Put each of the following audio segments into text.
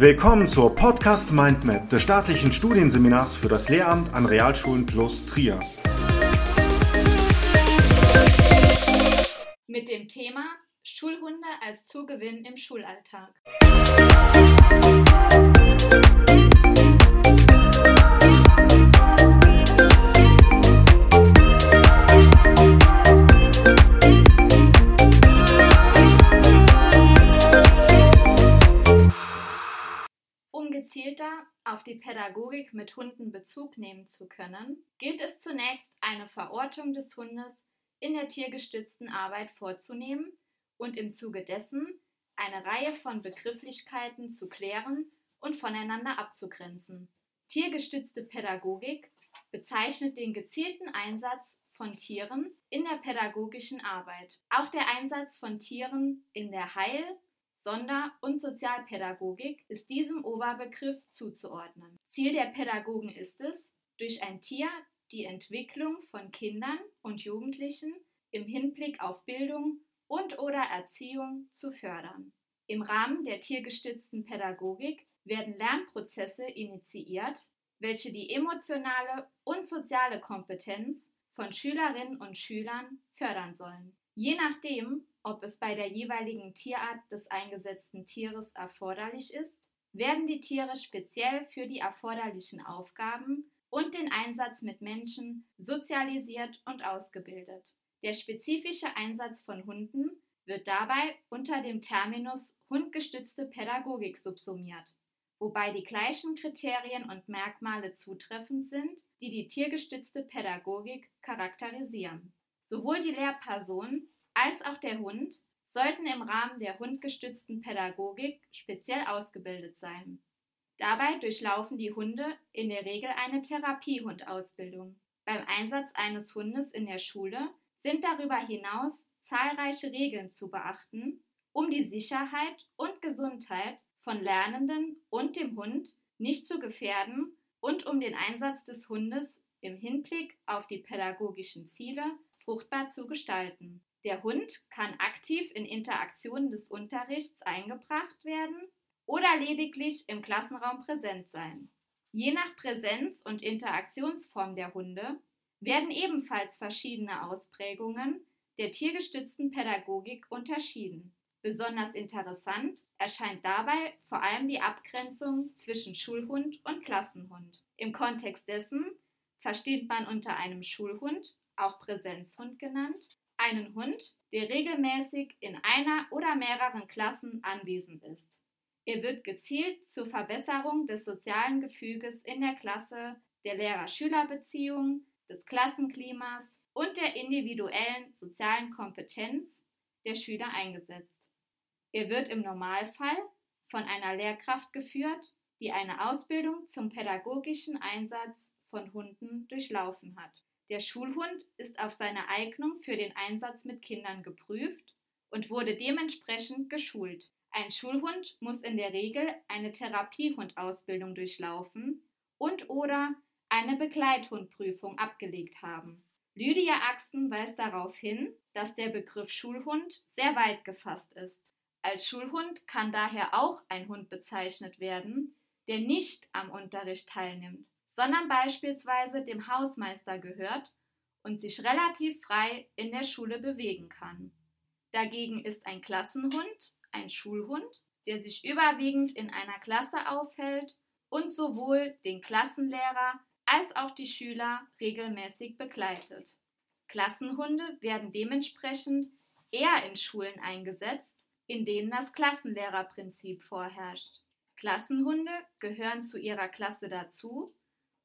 Willkommen zur Podcast Mindmap des staatlichen Studienseminars für das Lehramt an Realschulen plus Trier. Mit dem Thema Schulhunde als Zugewinn im Schulalltag. Auf die Pädagogik mit Hunden Bezug nehmen zu können, gilt es zunächst, eine Verortung des Hundes in der tiergestützten Arbeit vorzunehmen und im Zuge dessen eine Reihe von Begrifflichkeiten zu klären und voneinander abzugrenzen. Tiergestützte Pädagogik bezeichnet den gezielten Einsatz von Tieren in der pädagogischen Arbeit. Auch der Einsatz von Tieren in der Heil-, Sonder- und Sozialpädagogik ist diesem Oberbegriff zuzuordnen. Ziel der Pädagogen ist es, durch ein Tier die Entwicklung von Kindern und Jugendlichen im Hinblick auf Bildung und/oder Erziehung zu fördern. Im Rahmen der tiergestützten Pädagogik werden Lernprozesse initiiert, welche die emotionale und soziale Kompetenz von Schülerinnen und Schülern fördern sollen. Je nachdem, ob es bei der jeweiligen Tierart des eingesetzten Tieres erforderlich ist, werden die Tiere speziell für die erforderlichen Aufgaben und den Einsatz mit Menschen sozialisiert und ausgebildet. Der spezifische Einsatz von Hunden wird dabei unter dem Terminus hundgestützte Pädagogik subsumiert, wobei die gleichen Kriterien und Merkmale zutreffend sind, die die tiergestützte Pädagogik charakterisieren. Sowohl die Lehrperson als auch der Hund sollten im Rahmen der hundgestützten Pädagogik speziell ausgebildet sein. Dabei durchlaufen die Hunde in der Regel eine Therapiehundausbildung. Beim Einsatz eines Hundes in der Schule sind darüber hinaus zahlreiche Regeln zu beachten, um die Sicherheit und Gesundheit von Lernenden und dem Hund nicht zu gefährden und um den Einsatz des Hundes im Hinblick auf die pädagogischen Ziele fruchtbar zu gestalten. Der Hund kann aktiv in Interaktionen des Unterrichts eingebracht werden oder lediglich im Klassenraum präsent sein. Je nach Präsenz und Interaktionsform der Hunde werden ebenfalls verschiedene Ausprägungen der tiergestützten Pädagogik unterschieden. Besonders interessant erscheint dabei vor allem die Abgrenzung zwischen Schulhund und Klassenhund. Im Kontext dessen versteht man unter einem Schulhund, auch Präsenzhund genannt, einen Hund, der regelmäßig in einer oder mehreren Klassen anwesend ist. Er wird gezielt zur Verbesserung des sozialen Gefüges in der Klasse, der Lehrer-Schüler-Beziehung, des Klassenklimas und der individuellen sozialen Kompetenz der Schüler eingesetzt. Er wird im Normalfall von einer Lehrkraft geführt, die eine Ausbildung zum pädagogischen Einsatz von Hunden durchlaufen hat. Der Schulhund ist auf seine Eignung für den Einsatz mit Kindern geprüft und wurde dementsprechend geschult. Ein Schulhund muss in der Regel eine Therapiehundausbildung durchlaufen und oder eine Begleithundprüfung abgelegt haben. Lydia Axen weist darauf hin, dass der Begriff Schulhund sehr weit gefasst ist. Als Schulhund kann daher auch ein Hund bezeichnet werden, der nicht am Unterricht teilnimmt, sondern beispielsweise dem Hausmeister gehört und sich relativ frei in der Schule bewegen kann. Dagegen ist ein Klassenhund ein Schulhund, der sich überwiegend in einer Klasse aufhält und sowohl den Klassenlehrer als auch die Schüler regelmäßig begleitet. Klassenhunde werden dementsprechend eher in Schulen eingesetzt, in denen das Klassenlehrerprinzip vorherrscht. Klassenhunde gehören zu ihrer Klasse dazu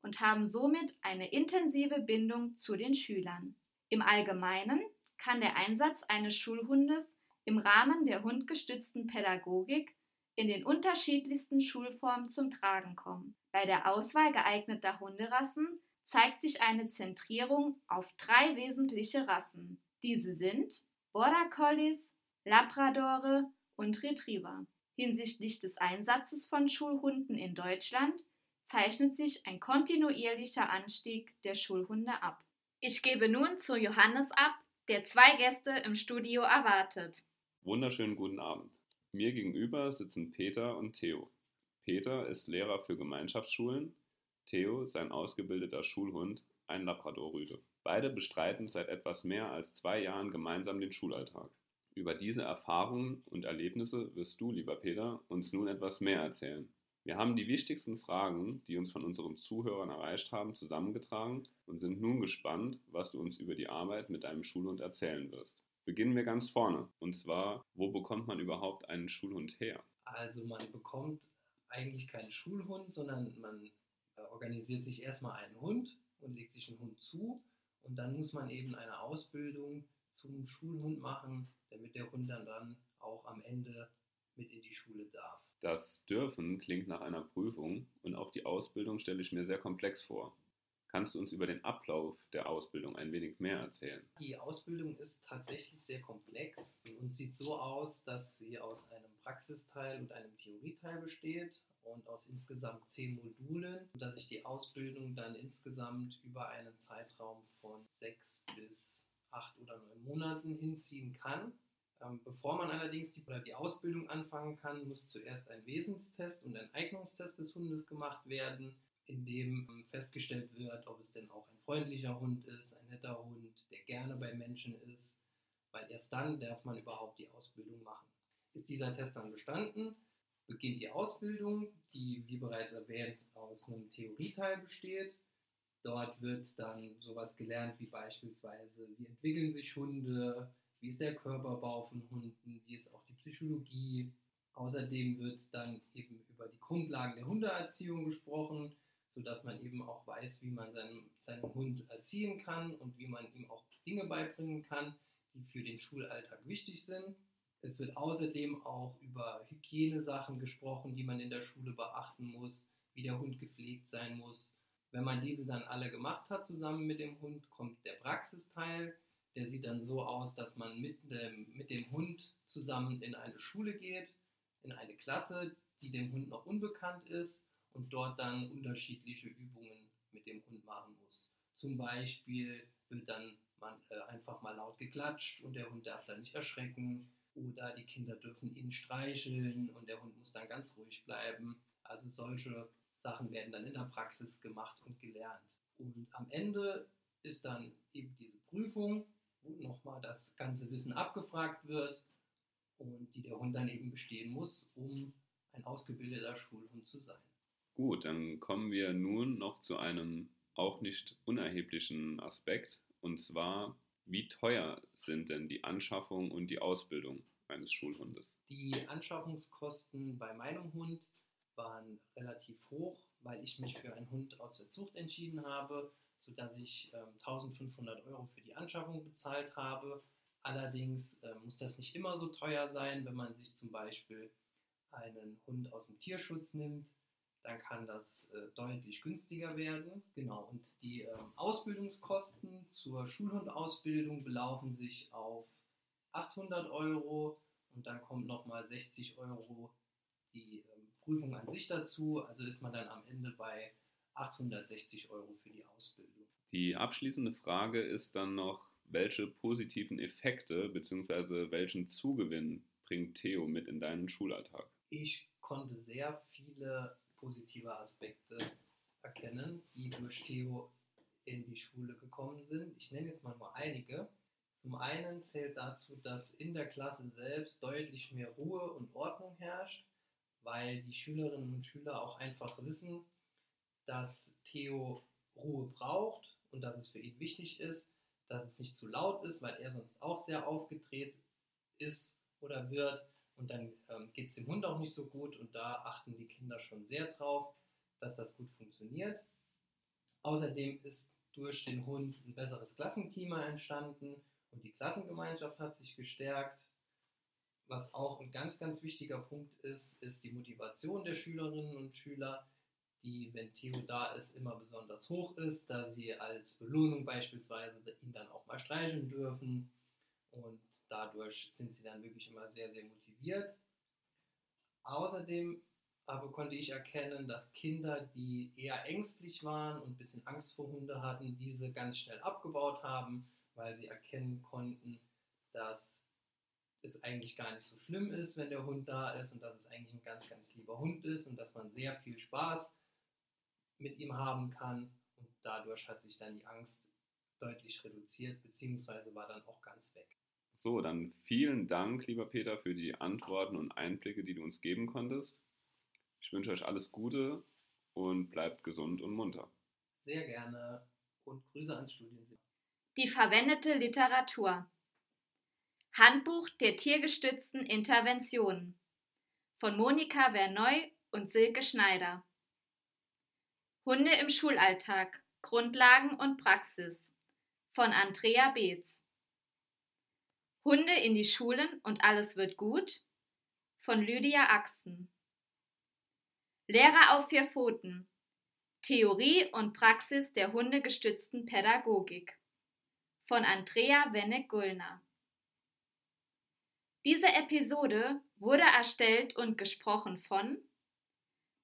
und haben somit eine intensive Bindung zu den Schülern. Im Allgemeinen kann der Einsatz eines Schulhundes im Rahmen der hundgestützten Pädagogik in den unterschiedlichsten Schulformen zum Tragen kommen. Bei der Auswahl geeigneter Hunderassen zeigt sich eine Zentrierung auf drei wesentliche Rassen. Diese sind Border Collies, Labradore und Retriever. Hinsichtlich des Einsatzes von Schulhunden in Deutschland zeichnet sich ein kontinuierlicher Anstieg der Schulhunde ab. Ich gebe nun zu Johannes ab, der zwei Gäste im Studio erwartet. Wunderschönen guten Abend. Mir gegenüber sitzen Peter und Theo. Peter ist Lehrer für Gemeinschaftsschulen, Theo, sein ausgebildeter Schulhund, ein Labradorrüde. Beide bestreiten seit etwas mehr als zwei Jahren gemeinsam den Schulalltag. Über diese Erfahrungen und Erlebnisse wirst du, lieber Peter, uns nun etwas mehr erzählen. Wir haben die wichtigsten Fragen, die uns von unseren Zuhörern erreicht haben, zusammengetragen und sind nun gespannt, was du uns über die Arbeit mit deinem Schulhund erzählen wirst. Beginnen wir ganz vorne. Und zwar, wo bekommt man überhaupt einen Schulhund her? Also man bekommt eigentlich keinen Schulhund, sondern man äh, organisiert sich erstmal einen Hund und legt sich einen Hund zu. Und dann muss man eben eine Ausbildung zum Schulhund machen, damit der Hund dann, dann auch am Ende mit in die Schule darf. Das Dürfen klingt nach einer Prüfung und auch die Ausbildung stelle ich mir sehr komplex vor. Kannst du uns über den Ablauf der Ausbildung ein wenig mehr erzählen? Die Ausbildung ist tatsächlich sehr komplex und sieht so aus, dass sie aus einem Praxisteil und einem Theorieteil besteht und aus insgesamt zehn Modulen, dass ich die Ausbildung dann insgesamt über einen Zeitraum von sechs bis acht oder neun Monaten hinziehen kann. Ähm, bevor man allerdings die, oder die Ausbildung anfangen kann, muss zuerst ein Wesenstest und ein Eignungstest des Hundes gemacht werden, in dem ähm, festgestellt wird, ob es denn auch ein freundlicher Hund ist, ein netter Hund, der gerne bei Menschen ist, weil erst dann darf man überhaupt die Ausbildung machen. Ist dieser Test dann bestanden, beginnt die Ausbildung, die, wie bereits erwähnt, aus einem Theorieteil besteht. Dort wird dann sowas gelernt wie beispielsweise, wie entwickeln sich Hunde, wie ist der Körperbau von Hunden, wie ist auch die Psychologie. Außerdem wird dann eben über die Grundlagen der Hundeerziehung gesprochen, sodass man eben auch weiß, wie man seinen, seinen Hund erziehen kann und wie man ihm auch Dinge beibringen kann, die für den Schulalltag wichtig sind. Es wird außerdem auch über Hygienesachen gesprochen, die man in der Schule beachten muss, wie der Hund gepflegt sein muss. Wenn man diese dann alle gemacht hat zusammen mit dem Hund, kommt der Praxisteil, der sieht dann so aus, dass man mit dem, mit dem Hund zusammen in eine Schule geht, in eine Klasse, die dem Hund noch unbekannt ist und dort dann unterschiedliche Übungen mit dem Hund machen muss. Zum Beispiel wird dann man, äh, einfach mal laut geklatscht und der Hund darf dann nicht erschrecken. Oder die Kinder dürfen ihn streicheln und der Hund muss dann ganz ruhig bleiben. Also solche Sachen werden dann in der Praxis gemacht und gelernt. Und am Ende ist dann eben diese Prüfung wo nochmal das ganze Wissen abgefragt wird und die der Hund dann eben bestehen muss, um ein ausgebildeter Schulhund zu sein. Gut, dann kommen wir nun noch zu einem auch nicht unerheblichen Aspekt, und zwar, wie teuer sind denn die Anschaffung und die Ausbildung eines Schulhundes? Die Anschaffungskosten bei meinem Hund waren relativ hoch, weil ich mich für einen Hund aus der Zucht entschieden habe sodass ich ähm, 1500 Euro für die Anschaffung bezahlt habe. Allerdings äh, muss das nicht immer so teuer sein, wenn man sich zum Beispiel einen Hund aus dem Tierschutz nimmt, dann kann das äh, deutlich günstiger werden. Genau, und die ähm, Ausbildungskosten zur Schulhundausbildung belaufen sich auf 800 Euro und dann kommt nochmal 60 Euro die ähm, Prüfung an sich dazu. Also ist man dann am Ende bei 860 Euro für die Ausbildung. Die abschließende Frage ist dann noch, welche positiven Effekte bzw. welchen Zugewinn bringt Theo mit in deinen Schulalltag? Ich konnte sehr viele positive Aspekte erkennen, die durch Theo in die Schule gekommen sind. Ich nenne jetzt mal nur einige. Zum einen zählt dazu, dass in der Klasse selbst deutlich mehr Ruhe und Ordnung herrscht, weil die Schülerinnen und Schüler auch einfach wissen, dass Theo Ruhe braucht und dass es für ihn wichtig ist, dass es nicht zu laut ist, weil er sonst auch sehr aufgedreht ist oder wird. Und dann ähm, geht es dem Hund auch nicht so gut und da achten die Kinder schon sehr drauf, dass das gut funktioniert. Außerdem ist durch den Hund ein besseres Klassenklima entstanden und die Klassengemeinschaft hat sich gestärkt. Was auch ein ganz, ganz wichtiger Punkt ist, ist die Motivation der Schülerinnen und Schüler die, wenn Theo da ist, immer besonders hoch ist, da sie als Belohnung beispielsweise ihn dann auch mal streicheln dürfen. Und dadurch sind sie dann wirklich immer sehr, sehr motiviert. Außerdem aber konnte ich erkennen, dass Kinder, die eher ängstlich waren und ein bisschen Angst vor Hunde hatten, diese ganz schnell abgebaut haben, weil sie erkennen konnten, dass es eigentlich gar nicht so schlimm ist, wenn der Hund da ist und dass es eigentlich ein ganz, ganz lieber Hund ist und dass man sehr viel Spaß mit ihm haben kann. Und dadurch hat sich dann die Angst deutlich reduziert, beziehungsweise war dann auch ganz weg. So, dann vielen Dank, lieber Peter, für die Antworten und Einblicke, die du uns geben konntest. Ich wünsche euch alles Gute und bleibt gesund und munter. Sehr gerne und Grüße ans Studienseminar. Die verwendete Literatur. Handbuch der tiergestützten Interventionen von Monika Verneu und Silke Schneider. Hunde im Schulalltag. Grundlagen und Praxis von Andrea Beetz. Hunde in die Schulen und alles wird gut von Lydia Axen. Lehrer auf vier Pfoten. Theorie und Praxis der hundegestützten Pädagogik von Andrea Wenneck-Gullner. Diese Episode wurde erstellt und gesprochen von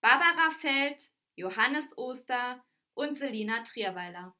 Barbara Feld, Johannes Oster und Selina Trierweiler.